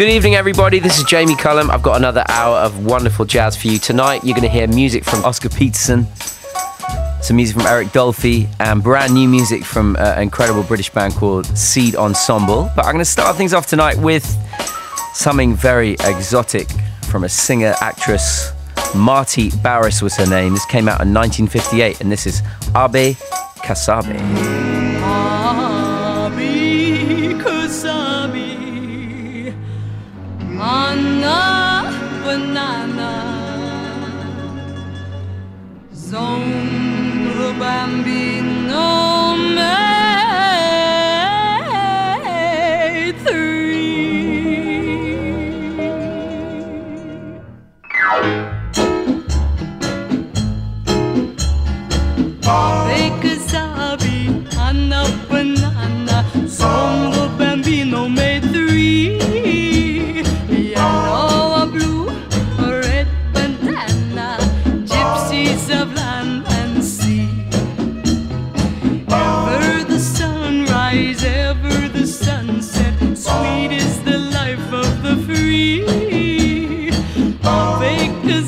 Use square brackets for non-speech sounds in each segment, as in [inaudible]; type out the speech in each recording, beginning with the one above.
Good evening, everybody. This is Jamie Cullum. I've got another hour of wonderful jazz for you tonight. You're going to hear music from Oscar Peterson, some music from Eric Dolphy, and brand new music from uh, an incredible British band called Seed Ensemble. But I'm going to start things off tonight with something very exotic from a singer actress. Marti Barris was her name. This came out in 1958, and this is Ahbe Casabe. Because I'll be Anna Banana. Song.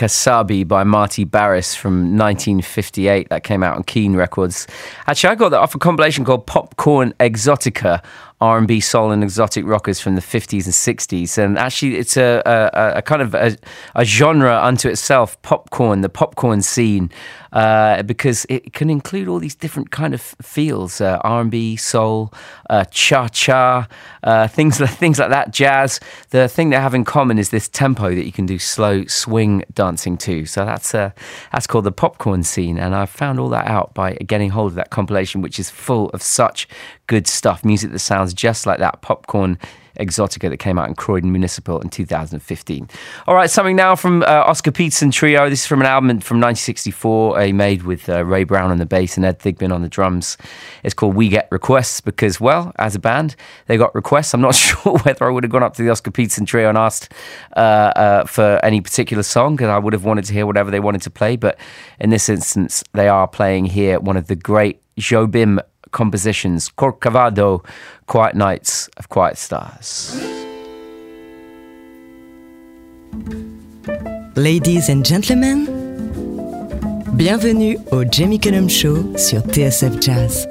Casabe by Marti Barris from 1958 that came out on Keen Records. Actually, I got that off a compilation called Popcorn Exotica R&B, soul, and exotic rockers from the 50s and 60s. And actually, it's a, a, a kind of a, a, genre unto itself, popcorn, the popcorn scene, uh, because it can include all these different kind of feels, uh, R&B, soul, uh, cha-cha, uh, things, [laughs] things like that, jazz. The thing they have in common is this tempo that you can do slow swing dancing to. So that's, uh, that's called the popcorn scene. And I found all that out by getting hold of that compilation, which is full of such good stuff, music that sounds just like that popcorn Exotica that came out in Croydon Municipal in 2015. All right, something now from uh, Oscar Peterson Trio. This is from an album from 1964 he made with uh, Ray Brown on the bass and Ed Thigpen on the drums. It's called We Get Requests because, well, as a band, they got requests. I'm not [laughs] sure whether I would have gone up to the Oscar Peterson Trio and asked uh, uh for any particular song because I would have wanted to hear whatever they wanted to play. But in this instance, they are playing here one of the great Jobim compositions Corcovado, Quiet Nights of Quiet Stars. Ladies and gentlemen, bienvenue au Jamie Cullum Show sur TSF Jazz.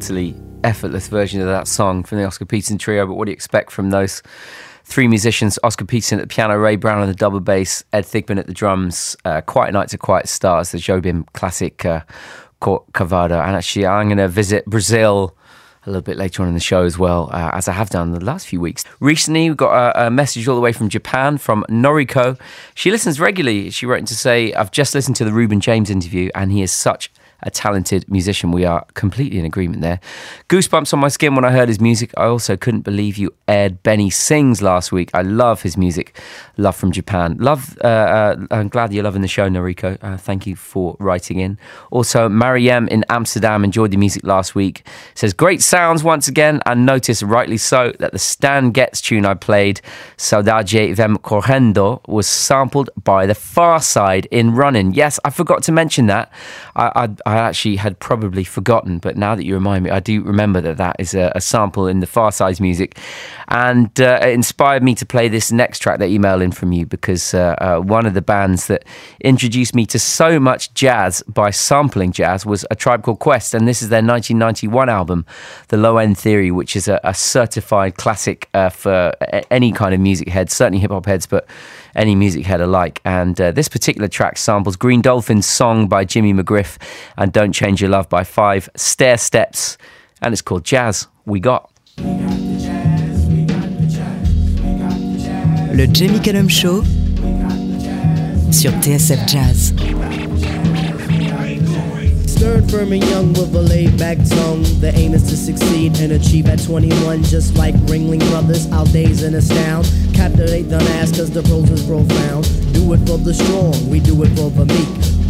Utterly effortless version of that song from the Oscar Peterson Trio. But what do you expect from those three musicians? Oscar Peterson at the piano, Ray Brown on the double bass, Ed Thigpen at the drums. Uh, Quiet Nights of Quiet Stars, the Jobim classic uh, Cavada. And actually, I'm going to visit Brazil a little bit later on in the show as well, uh, as I have done the last few weeks. Recently, we got a, a, message all the way from Japan from Noriko. She listens regularly. She wrote in to say, I've just listened to the Reuben James interview, and he is such a talented musician. We are completely in agreement there. Goosebumps on my skin when I heard his music. I also couldn't believe you aired Benny Sings last week. I love his music. Love from Japan. Love. Uh, uh, I'm glad you're loving the show, Noriko. Uh, thank you for writing in. Also, Mariam in Amsterdam enjoyed the music last week. Says great sounds once again, and notice rightly so that the Stan Getz tune I played, Saudade Vem Correndo, was sampled by the Pharcyde in Running. Yes, I forgot to mention that. I, I I actually had probably forgotten, but now that you remind me, I do remember that that is a, a sample in the Pharcyde music. And uh, it inspired me to play this next track, that email in from you, because uh, uh, one of the bands that introduced me to so much jazz by sampling jazz was A Tribe Called Quest. And this is their 1991 album, The Low End Theory, which is a, a certified classic uh, for any kind of music head, certainly hip hop heads, but any music head alike. And uh, this particular track samples Green Dolphin's song by Jimmy McGriff and Don't Change Your Love by Five Stair Steps. And it's called Jazz We Got. Le Jamie Cullum Show sur TSF Jazz. Firm, and young with a laid back tongue. The aim is to succeed and achieve at 21, just like Ringling Brothers. Our days in astound. Captivate the mass, cause the pros is profound. Do it for the strong, we do it for the meek.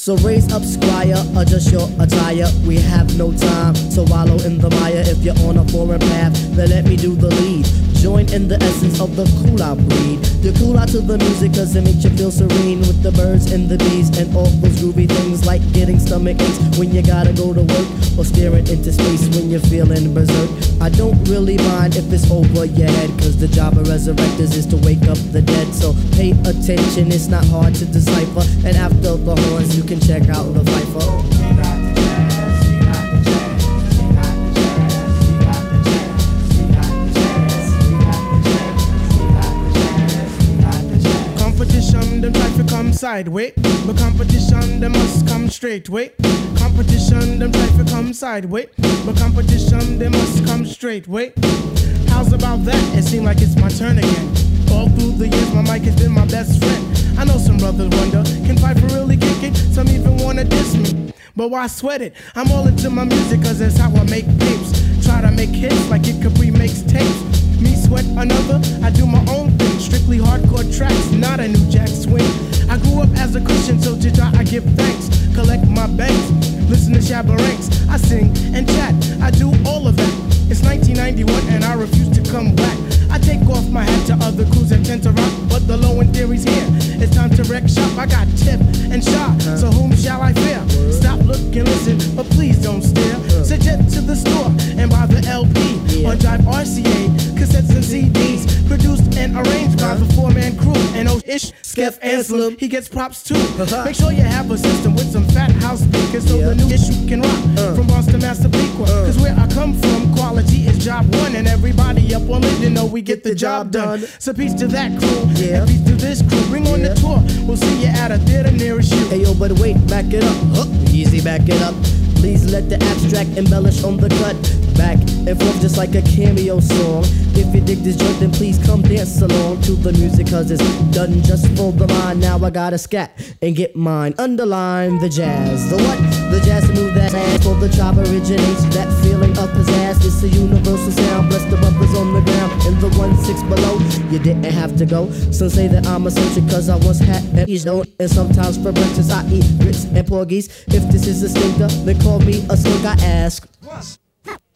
So raise up, squire, adjust your attire. We have no time to wallow in the mire. If you're on a foreign path, then let me do the lead. Join in the essence of the cool out breed. The cool out to the music cause it makes you feel serene with the birds and the bees and all those groovy things like getting stomach aches when you gotta go to work or staring into space when you're feeling berserk. I don't really mind if it's over your head cause the job of resurrectors is to wake up the dead. So pay attention, it's not hard to decipher. And after the you can check out the Phifer. Competition, them try to come sideways. But competition, them must come straight way. Competition, them try to come sideways. But competition, they must come straight way. How's about that? It seems like it's my turn again. All through the years, my mic has been my best friend. I know some brothers wonder, can Piper really kick it? Some even wanna diss me. But why sweat it? I'm all into my music, cause that's how I make tapes. Try to make hits like it Capri makes tapes. Me sweat another, I do my own thing. Strictly hardcore tracks, not a new jack swing. I grew up as a Christian, so to I give thanks. Collect my banks, listen to Shabba Ranks. I sing and chat, I do all of that. It's 1991 and I refuse to come back. I take off my hat to other crews that tend to rock, but the low end theory's here. It's time to wreck shop. I got tip and shot, so uh-huh. whom shall I fear? Stop, look, and listen, but please don't stare. Uh-huh. Suggest to the store and buy the LP on Jive RCA, cassettes and CDs, produced and arranged by the four-man crew. And oh, ish, Skeff Anslem, he gets props too. Uh-huh. Make sure you have a system with some fat house speakers so the new issue can rock. Uh. From Boston, Massapequa, uh. cause where I come from, quality is job one, and everybody up on it, you know we get the job done. So peace to that crew, Yeah. and peace to this crew. Bring on the tour, we'll see you at a theater nearest you. Hey yo, but wait, back it up. Huh, easy, back it up. Please let the abstract embellish on the cut. Back and forth just like a cameo song. If you dig this joint, then please come dance along to the music, cause it's done just for the mind. Now I gotta scat and get mine. Underline the jazz. The what? The jazz move that for the chop originates. That feeling of pizzazz. It's a universal sound. Bless the brothers on the ground in the one six below. You didn't have to go. Some say that I'm a eccentric cause I once had an ease don't. And sometimes for breakfast I eat grits and porgies. If this is a stinker, then call me a skunk. I ask.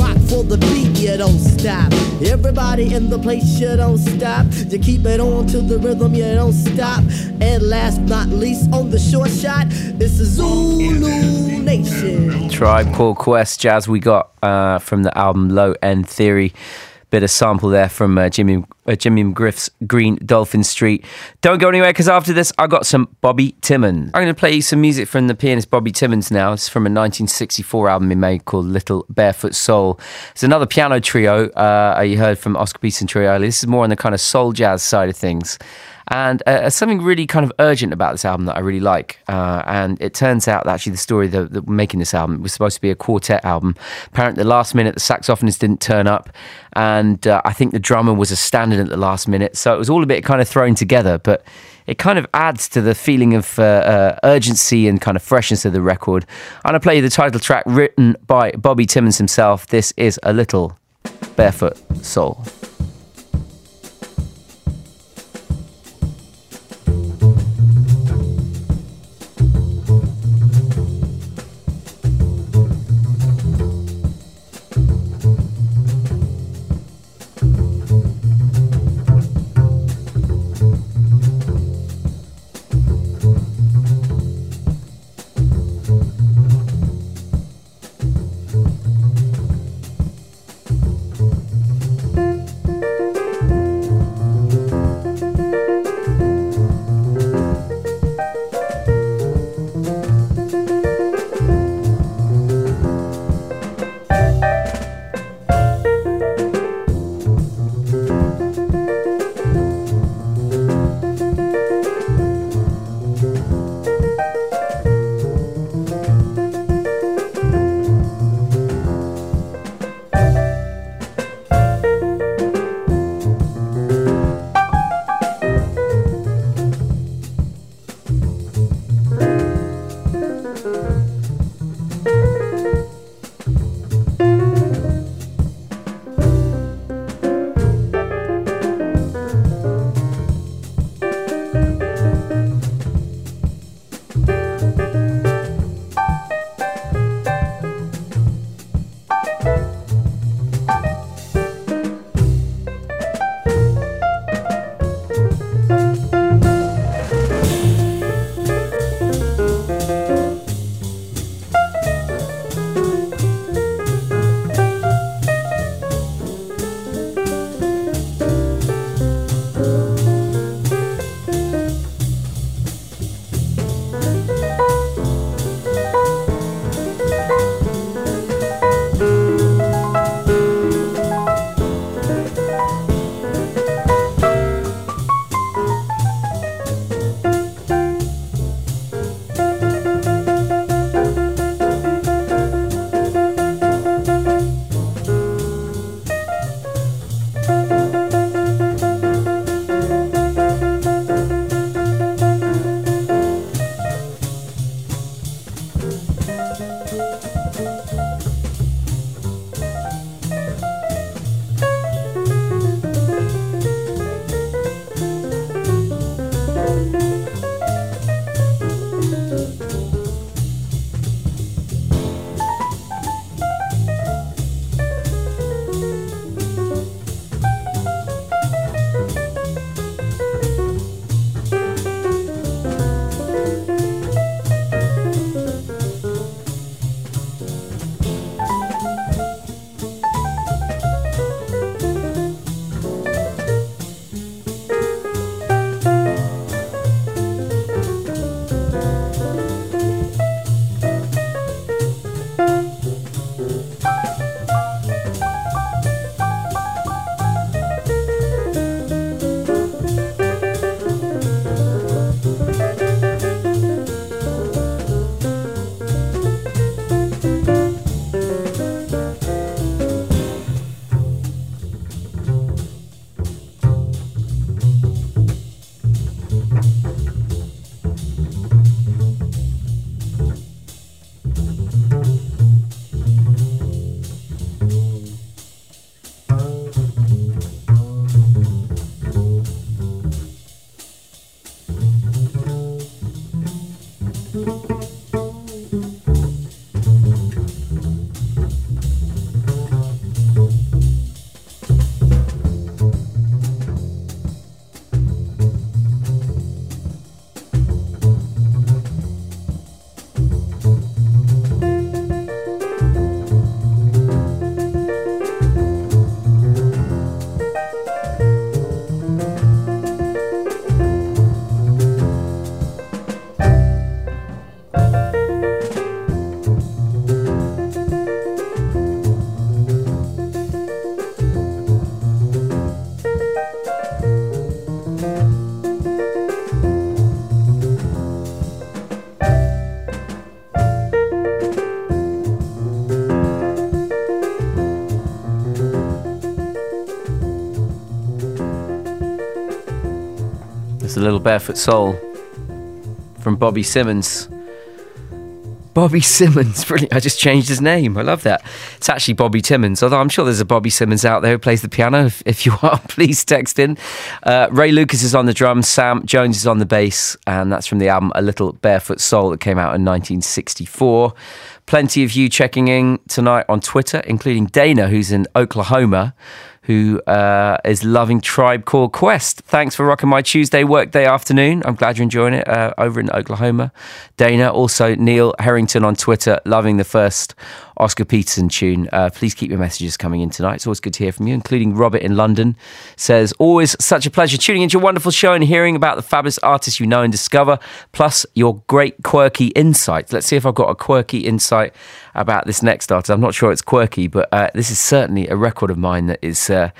rock for the beat, you don't stop. Everybody in the place, you don't stop. You keep it on to the rhythm, you don't stop. And last not least, on the short shot, it's the Zulu Nation. Tribe Called Quest jazz we got uh, from the album Low End Theory bit of sample there from uh, Jimmy uh, Jimmy McGriff's Green Dolphin Street. Don't go anywhere because after this I got some Bobby Timmons. I'm going to play you some music from the pianist Bobby Timmons now. It's from a 1964 album he made called Little Barefoot Soul. It's another piano trio uh, you heard from Oscar Peterson Trio. This is more on the kind of soul jazz side of things. And uh, something really kind of urgent about this album that I really like. Uh, and it turns out that actually the story that, that making this album was supposed to be a quartet album. Apparently, the last minute, the saxophonist didn't turn up. And uh, I think the drummer was a stand in at the last minute. So it was all a bit kind of thrown together. But it kind of adds to the feeling of uh, uh, urgency and kind of freshness of the record. And I'm going to play you the title track written by Bobby Timmons himself. This is A Little Barefoot Soul. A little barefoot soul from Bobby Simmons. Bobby Simmons, [laughs] brilliant. I just changed his name. I love that. It's actually Bobby Timmons, although I'm sure there's a Bobby Simmons out there who plays the piano. If, if you [laughs] are, please text in. Uh, Ray Lucas is on the drums, Sam Jones is on the bass, and that's from the album A Little Barefoot Soul that came out in 1964. Plenty of you checking in tonight on Twitter, including Dana, who's in Oklahoma who uh, is loving Tribe Called Quest. Thanks for rocking my Tuesday workday afternoon. I'm glad you're enjoying it uh, over in Oklahoma. Dana, also Neil Harrington on Twitter, loving the first Oscar Peterson tune. Uh, please keep your messages coming in tonight. It's always good to hear from you, including Robert in London. Says, always such a pleasure tuning into your wonderful show and hearing about the fabulous artists you know and discover, plus your great quirky insights. Let's see if I've got a quirky insight about this next artist. I'm not sure it's quirky, but uh, this is certainly a record of mine that is uh,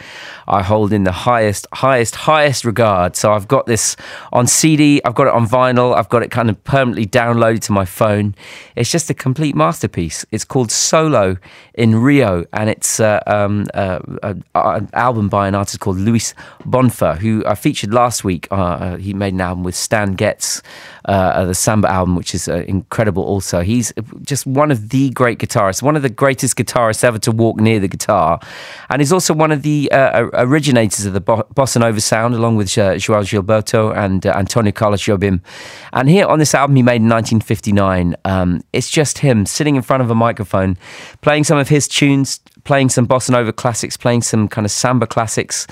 I hold in the highest, highest, highest regard. So I've got this on CD, I've got it on vinyl, I've got it kind of permanently downloaded to my phone. It's just a complete masterpiece. It's called Solo in Rio, and it's uh, um, uh, an album by an artist called Luiz Bonfa, who I featured last week. Uh, uh, he made an album with Stan Getz, uh, the Samba album, which is incredible. Also, he's just one of the great guitarists, one of the greatest guitarists ever to walk near the guitar, and he's also one of the originators of the bossa nova sound, along with Joao Gilberto and Antonio Carlos Jobim. And here on this album, he made in 1959. Um, it's just him sitting in front of a microphone playing some of his tunes, playing some bossa nova classics, playing some kind of samba classics,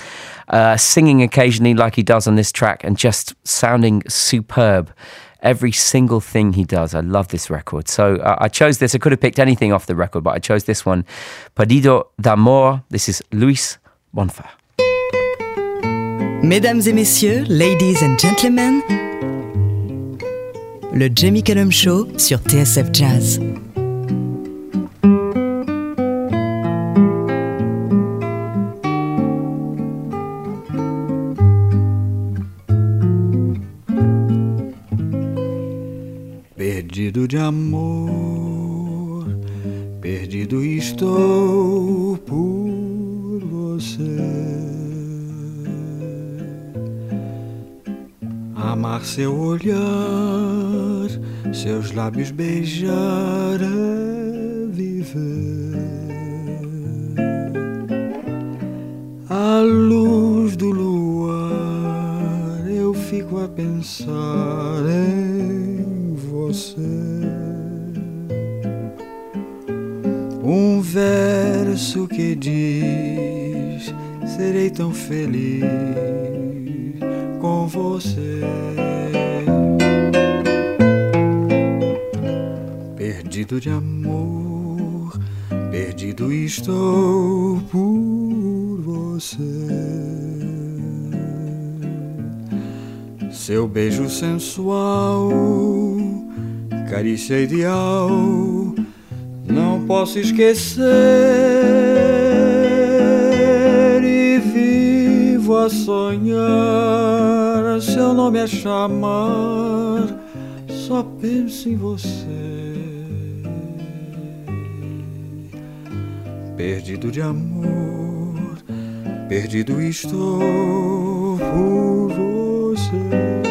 uh, singing occasionally like he does on this track, and just sounding superb. Every single thing he does. I love this record. So uh, I chose this. I could have picked anything off the record, but I chose this one. Perdido d'Amor. This is Luiz Bonfa. Mesdames et messieurs, ladies and gentlemen, le Jamie Cullum Show sur TSF Jazz. Perdido de amor, perdido estou por você. Amar seu olhar, seus lábios beijar é viver. À luz do luar, eu fico a pensar em você. Um verso que diz: Serei tão feliz com você. Perdido de amor, perdido estou por você. Seu beijo sensual carícia ideal, não posso esquecer e vivo a sonhar. Seu nome a chamar, só penso em você. Perdido de amor, perdido estou por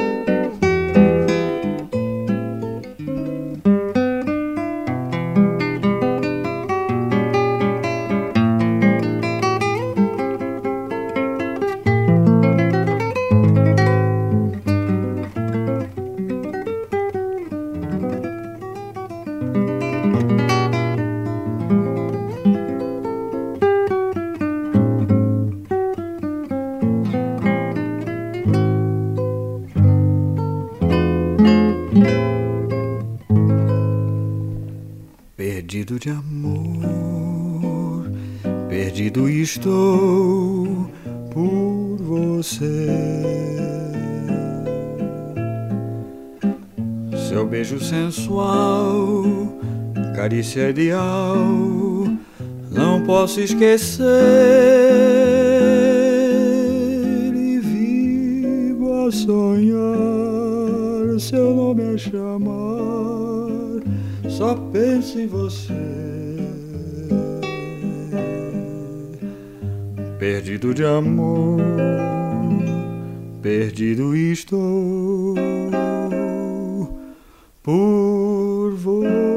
ideal, não posso esquecer. E vivo a sonhar seu nome a chamar, só penso em você. Perdido de amor, perdido estou por você.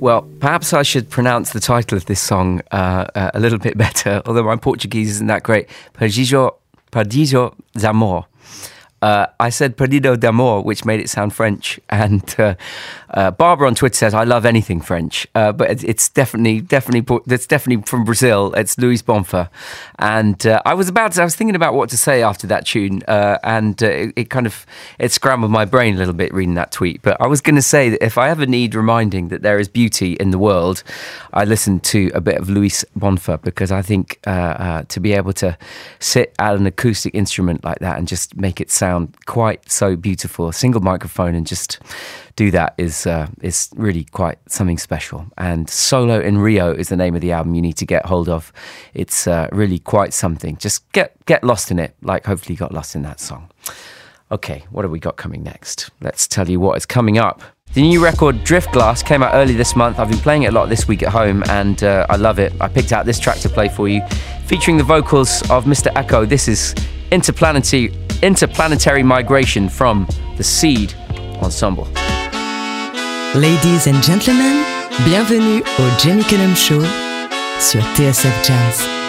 Well, perhaps I should pronounce the title of this song uh, uh, a little bit [laughs] better, although my Portuguese isn't that great. Perdido, Perdido de Amor. Uh, I said Perdido de Amor, which made it sound French. [laughs] And uh, uh, Barbara on Twitter says, I love anything French. Uh, but it's, definitely, definitely, it's definitely from Brazil. It's Luiz Bonfa. And uh, I was about to, I was thinking about what to say after that tune. Uh, and it, it, kind of, it scrambled my brain a little bit reading that tweet. But I was going to say that if I ever need reminding that there is beauty in the world, I listen to a bit of Luiz Bonfa because I think to be able to sit at an acoustic instrument like that and just make it sound sound quite so beautiful. A single microphone and just do that is uh, is really quite something special. And Solo in Rio is the name of the album you need to get hold of. It's uh, really quite something. Just get get lost in it, like hopefully you got lost in that song. Okay, what have we got coming next? Let's tell you what is coming up. The new record Driftglass came out early this month. I've been playing it a lot this week at home and uh, I love it. I picked out this track to play for you, featuring the vocals of Mr. Ekow. This is Interplanetary interplanetary migration from the Seed Ensemble. Ladies and gentlemen, bienvenue au Jamie Cullum Show sur TSF Jazz.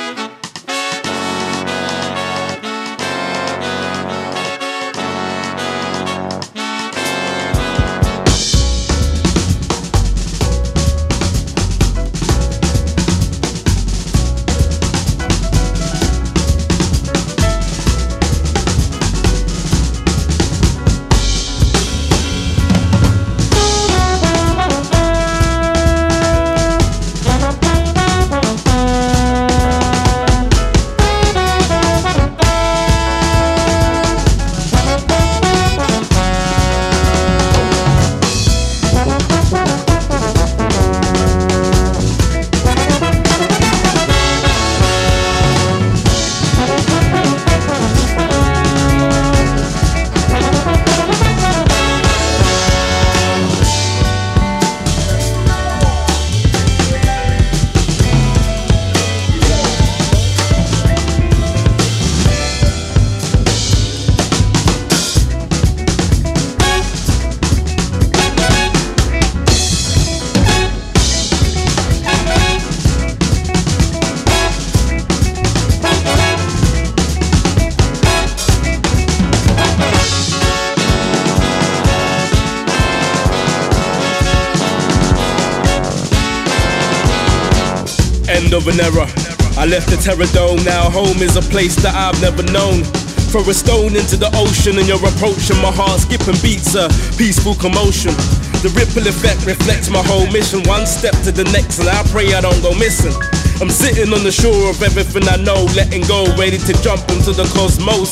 Home is a place that I've never known. Throw a stone into the ocean and you're approaching my heart skipping beats a peaceful commotion. The ripple effect reflects my whole mission. One step to the next, and I pray I don't go missing. I'm sitting on the shore of everything I know, letting go, ready to jump into the cosmos.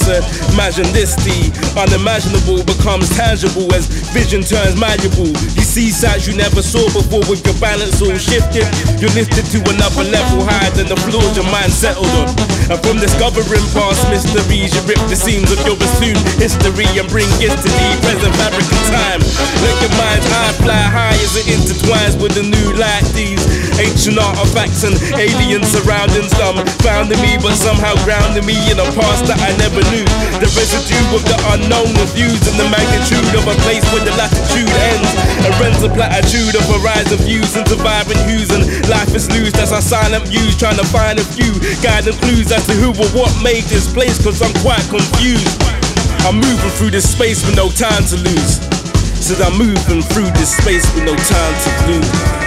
Imagine this, the unimaginable becomes tangible as vision turns malleable. You see sights you never saw before with your balance all shifted. You're lifted to another level higher than the floors your mind settled on. And from discovering past mysteries, you rip the seams of your assumed history and bring it to the present fabric of time. Let your mind's eye fly high as it intertwines with the new light. These ancient artifacts and alien surroundings them founding me, but somehow grounding me in a past that I never knew. The residue of the unknown infused in the magnitude of a place where the latitude ends. A rends a platitude of horizon views into vibrant hues, and life is loose. That's our silent muse, trying to find a few guiding clues as to who or what made this place, cause I'm quite confused. I'm moving through this space with no time to lose. Said I'm moving through this space with no time to lose.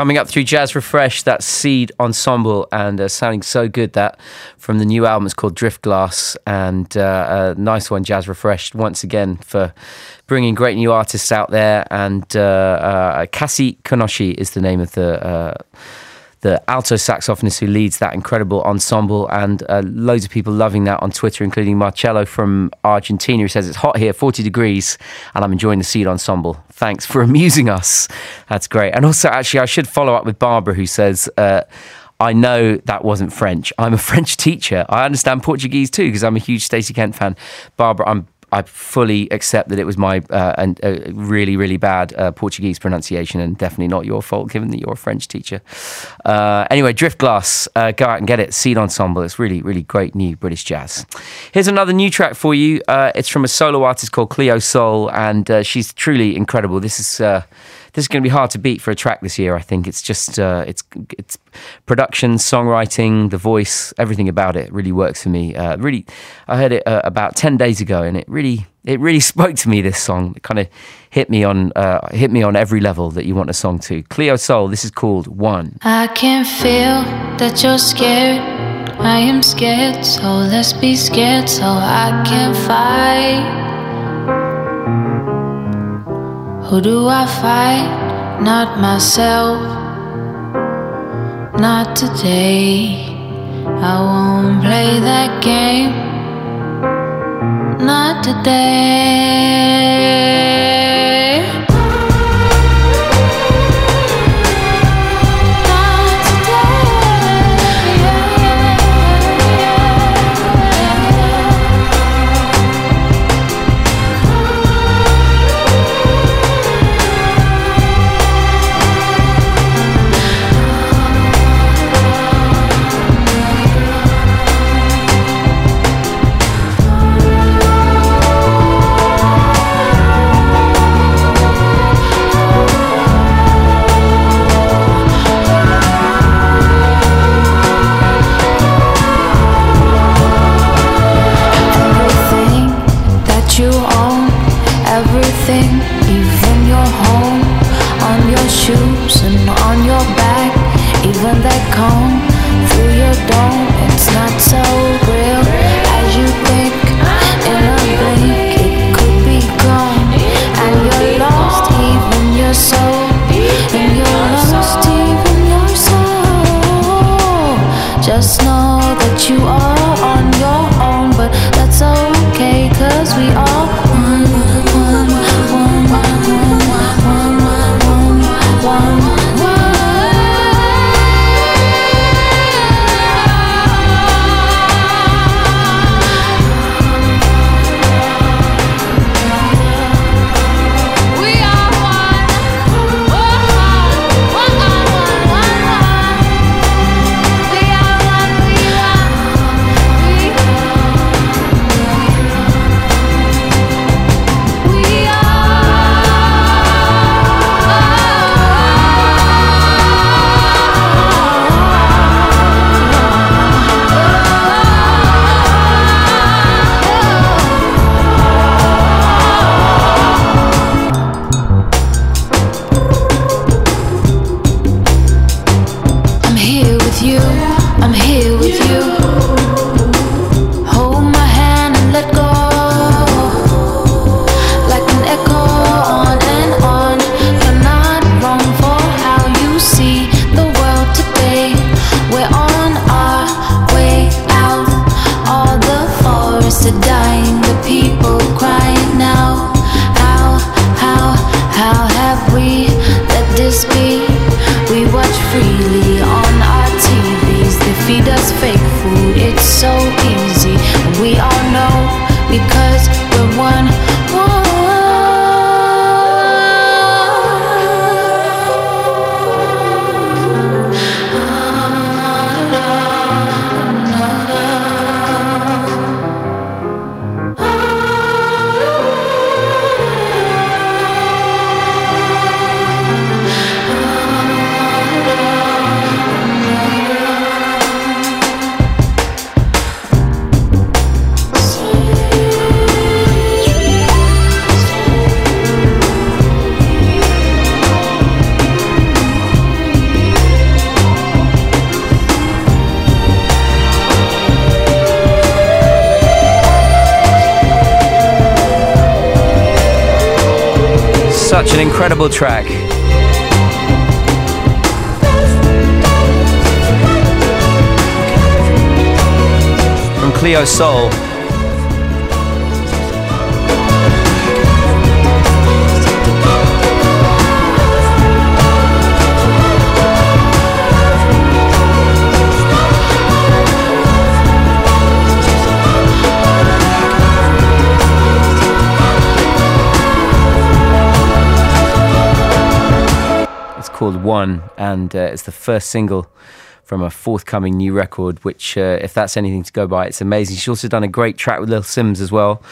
Coming up through Jazz Refresh, that Seed Ensemble, and uh, sounding so good that from the new album, it's called Driftglass, and uh, a nice one, Jazz Refreshed, once again for bringing great new artists out there. And uh, uh Cassie Kinoshi is the name of the uh, the alto saxophonist who leads that incredible ensemble, and uh, loads of people loving that on Twitter, including Marcello from Argentina, who says it's hot here, 40 degrees, and I'm enjoying the Seed ensemble. Thanks for amusing us. That's great. And also, actually, I should follow up with Barbara, who says, uh, I know that wasn't French. I'm a [laughs] French teacher. I understand Portuguese too because I'm a huge Stacey Kent fan. Barbara, I'm I fully accept that it was my uh, and uh, really really bad uh, Portuguese pronunciation and definitely not your fault given that you're a French teacher. Uh, anyway, Driftglass, uh, go out and get it. Seed Ensemble. It's really really great new British jazz. Here's another new track for you. It's from a solo artist called Cleo Sol, and she's truly incredible. This is this is going to be hard to beat for a track this year. I think it's just uh, it's it's production, songwriting, the voice, everything about it really works for me. Uh, really, I heard it uh, about ten days ago, and it really it really [laughs] spoke to me. This song it kind of hit me on uh, hit me on every level that you want a song to. Cleo Sol, this is called One. I can feel that you're scared. I am scared, so let's be scared so I can fight. Who do I fight? Not myself. Not today. I won't play that game. Not today. Such an incredible track. From Cleo Sol. Called One, and uh, it's the first single from a forthcoming new record, which, uh, if that's anything to go by, it's amazing. She's also done a great track with Little Simz as well.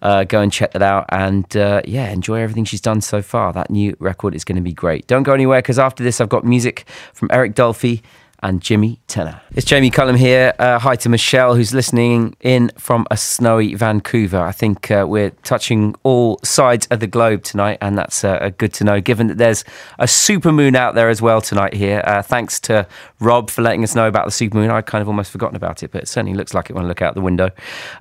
Uh, go and check that out. And uh, yeah, enjoy everything she's done so far. That new record is going to be great. Don't go anywhere because after this, I've got music from Eric Dolphy and Jimi Tenor. It's Jamie Cullum here. Uh, hi to Michelle, who's listening in from a snowy Vancouver. I think uh, we're touching all sides of the globe tonight, and that's uh, good to know, given that there's a supermoon out there as well tonight here. Uh, thanks to Rob for letting us know about the supermoon. I'd kind of almost forgotten about it, but it certainly looks like it when I look out the window.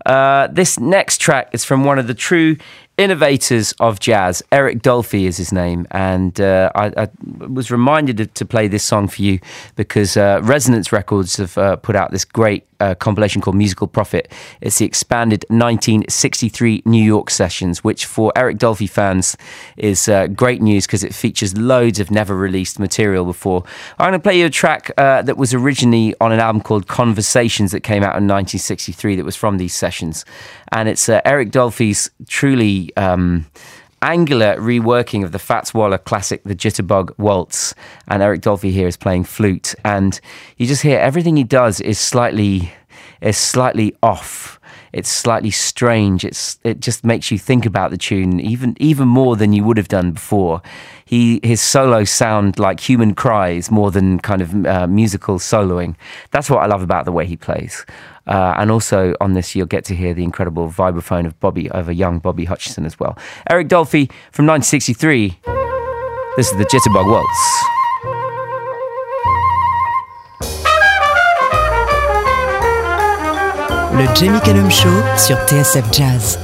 Uh, this next track is from one of the true innovators of jazz. Eric Dolphy is his name, and uh, I, I, was reminded to play this song for you because uh, Resonance Records have uh, put out this great uh, compilation called Musical Prophet. It's the expanded 1963 New York sessions, which for Eric Dolphy fans is uh, great news because it features loads of never released material before. I'm going to play you a track uh, that was originally on an album called Conversations that came out in 1963 that was from these sessions. And it's Eric Dolphy's truly. Um, angular reworking of the Fats Waller classic, the Jitterbug Waltz. And Eric Dolphy here is playing flute. And you just hear everything he does is slightly, is slightly off. It's slightly strange. It's it just makes you think about the tune even even more than you would have done before. He his solos sound like human cries more than kind of uh, musical soloing. That's what I love about the way he plays. Uh, and also on this, you'll get to hear the incredible vibraphone of Bobby over young Bobby Hutcherson as well. Eric Dolphy from 1963. This is the Jitterbug Waltz. Le Jamie Cullum Show sur TSF Jazz.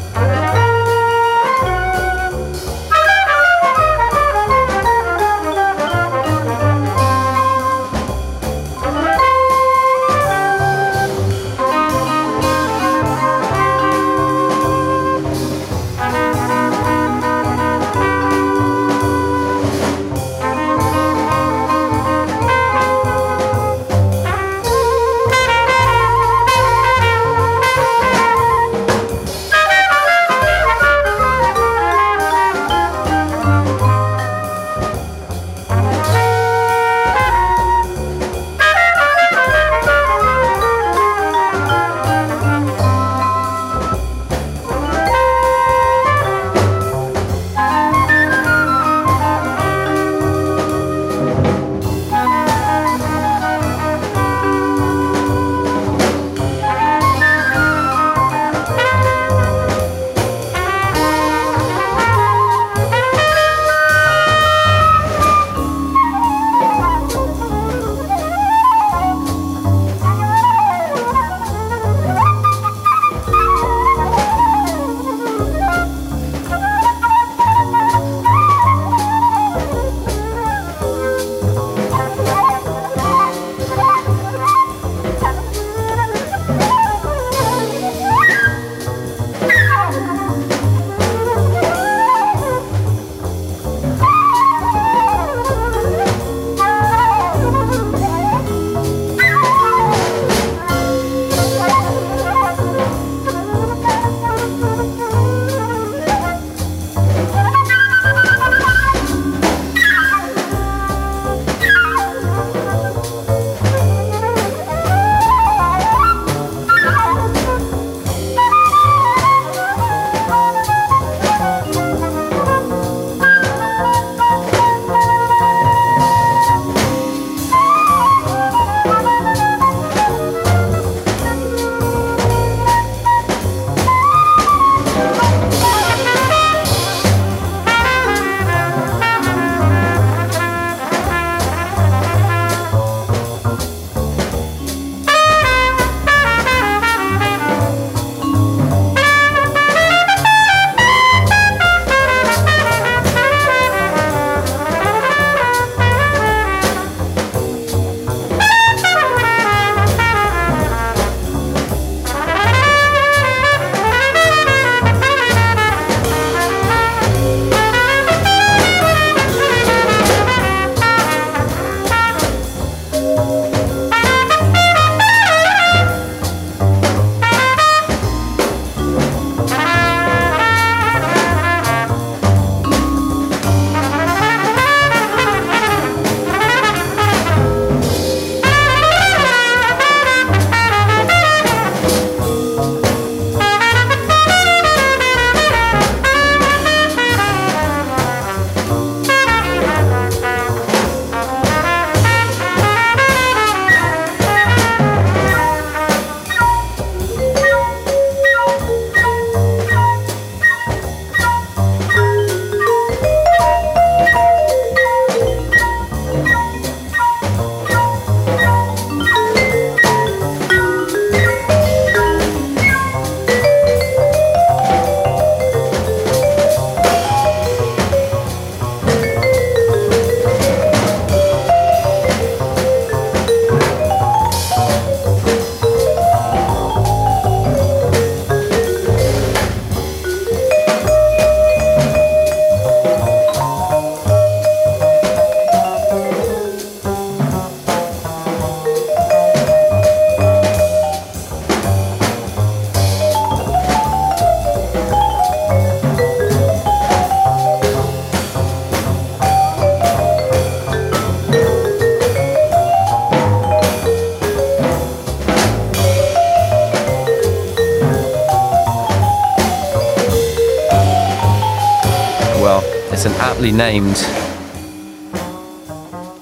Aptly named,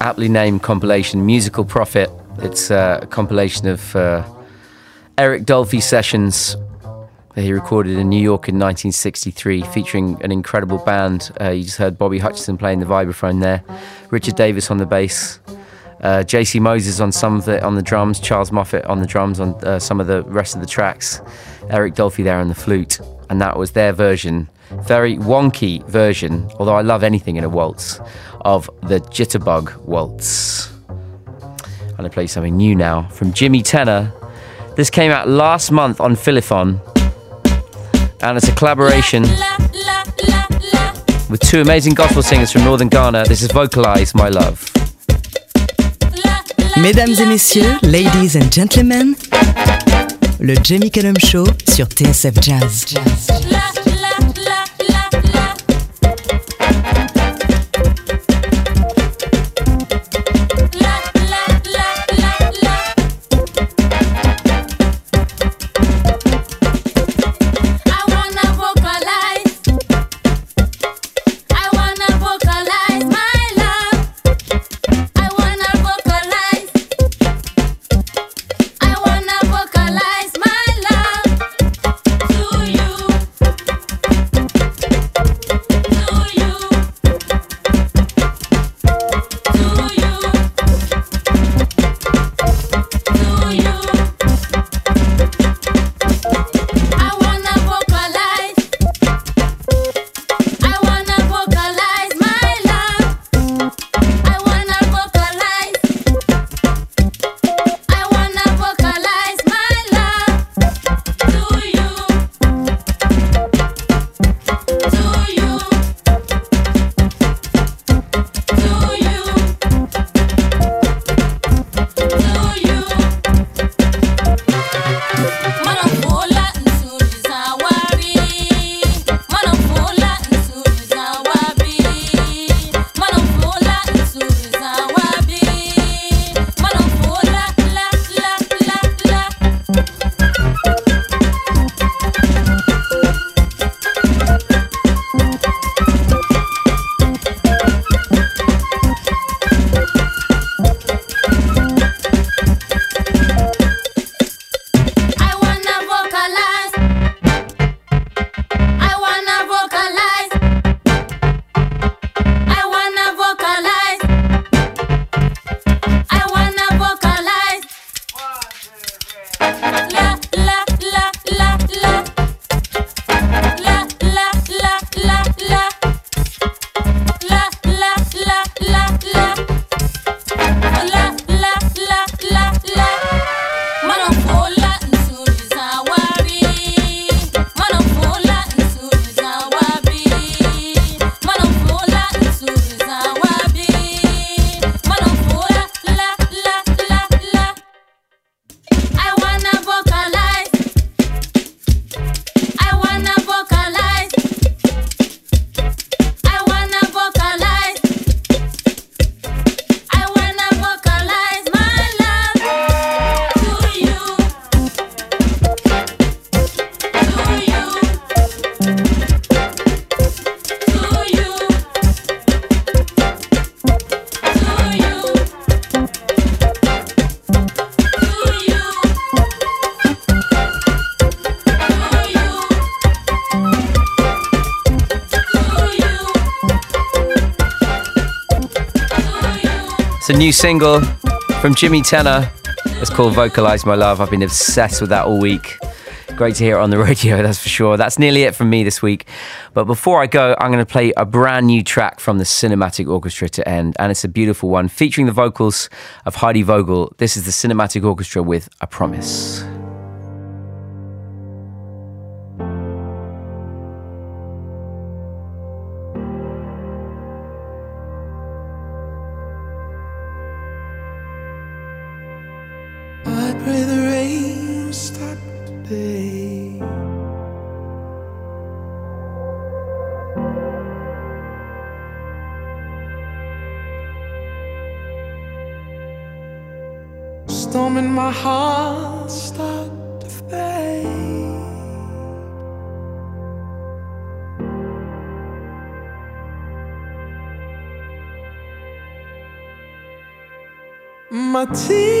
aptly named compilation, Musical Prophet. It's uh, a compilation of uh, Eric Dolphy sessions that he recorded in New York in 1963, featuring an incredible band. Uh, you just heard Bobby Hutcherson playing the vibraphone there, Richard Davis on the bass, uh, JC Moses on some of it on the drums, Charles Moffett on the drums on uh, some of the rest of the tracks, Eric Dolphy there on the flute, and that was their version, very wonky version. Although I love anything in a waltz, of the Jitterbug Waltz. I'm gonna play something new now from Jimi Tenor. This came out last month on Philophon, and it's a collaboration with two amazing gospel singers from Northern Ghana. This is Vocalise My Luv. Mesdames et messieurs, ladies and gentlemen, le Jamie Cullum Show sur TSF Jazz. Jazz. New single from Jimi Tenor. It's called Vocalise My Luv. I've been obsessed with that all week. Great to hear it on the [laughs] radio, that's for sure. That's nearly it from me this week. But before I go, I'm going to play a brand new track from the Cinematic Orchestra to end. And it's a beautiful one featuring the vocals of Heidi Vogel. This is the Cinematic Orchestra with A Promise. Tears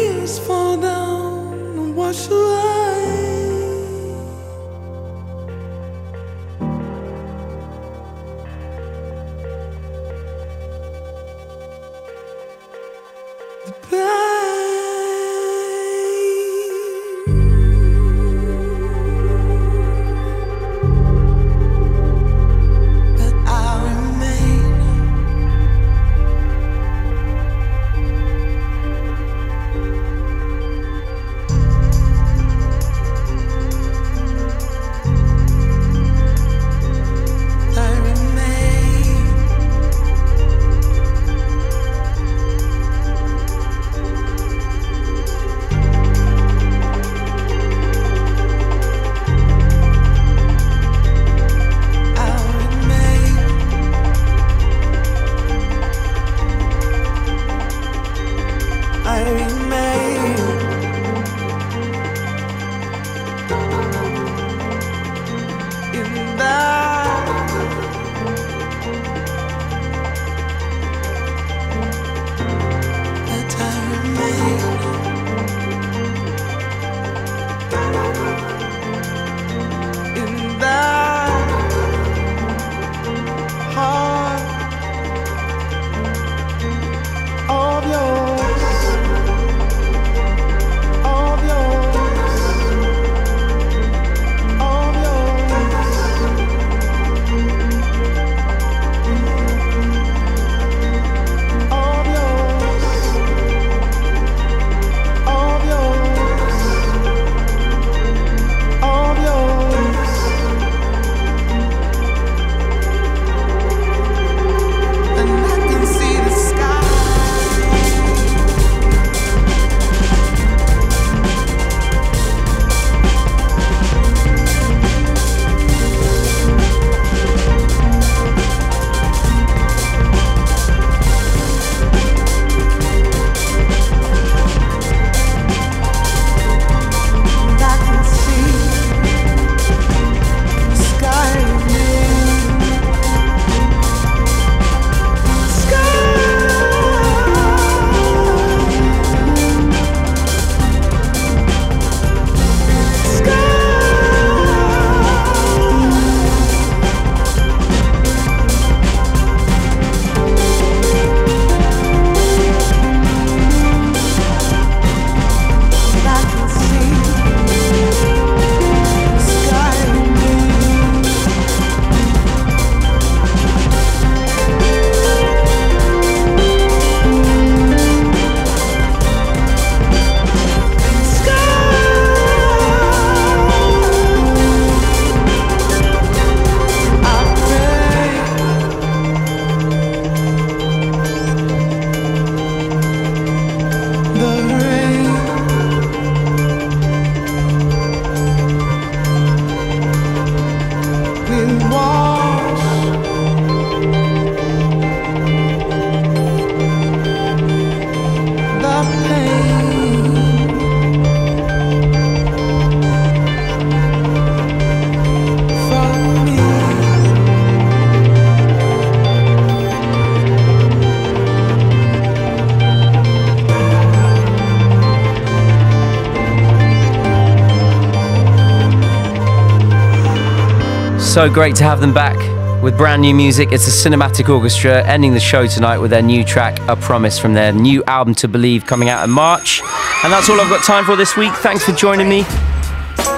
So great to have them back with brand new music. It's the Cinematic Orchestra ending the show tonight with their new track, A Promise, from their new album To Believe coming out in March. And that's all I've got time for this week. Thanks for joining me.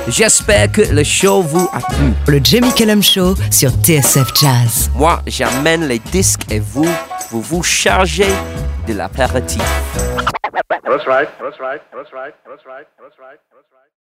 J'espère que le show vous a plu. Le Jamie Cullum Show sur TSF Jazz. Moi, j'amène les disques et vous, vous vous chargez de l'apéritif. That's right. That's right. That's right. That's right. That's right. That's right.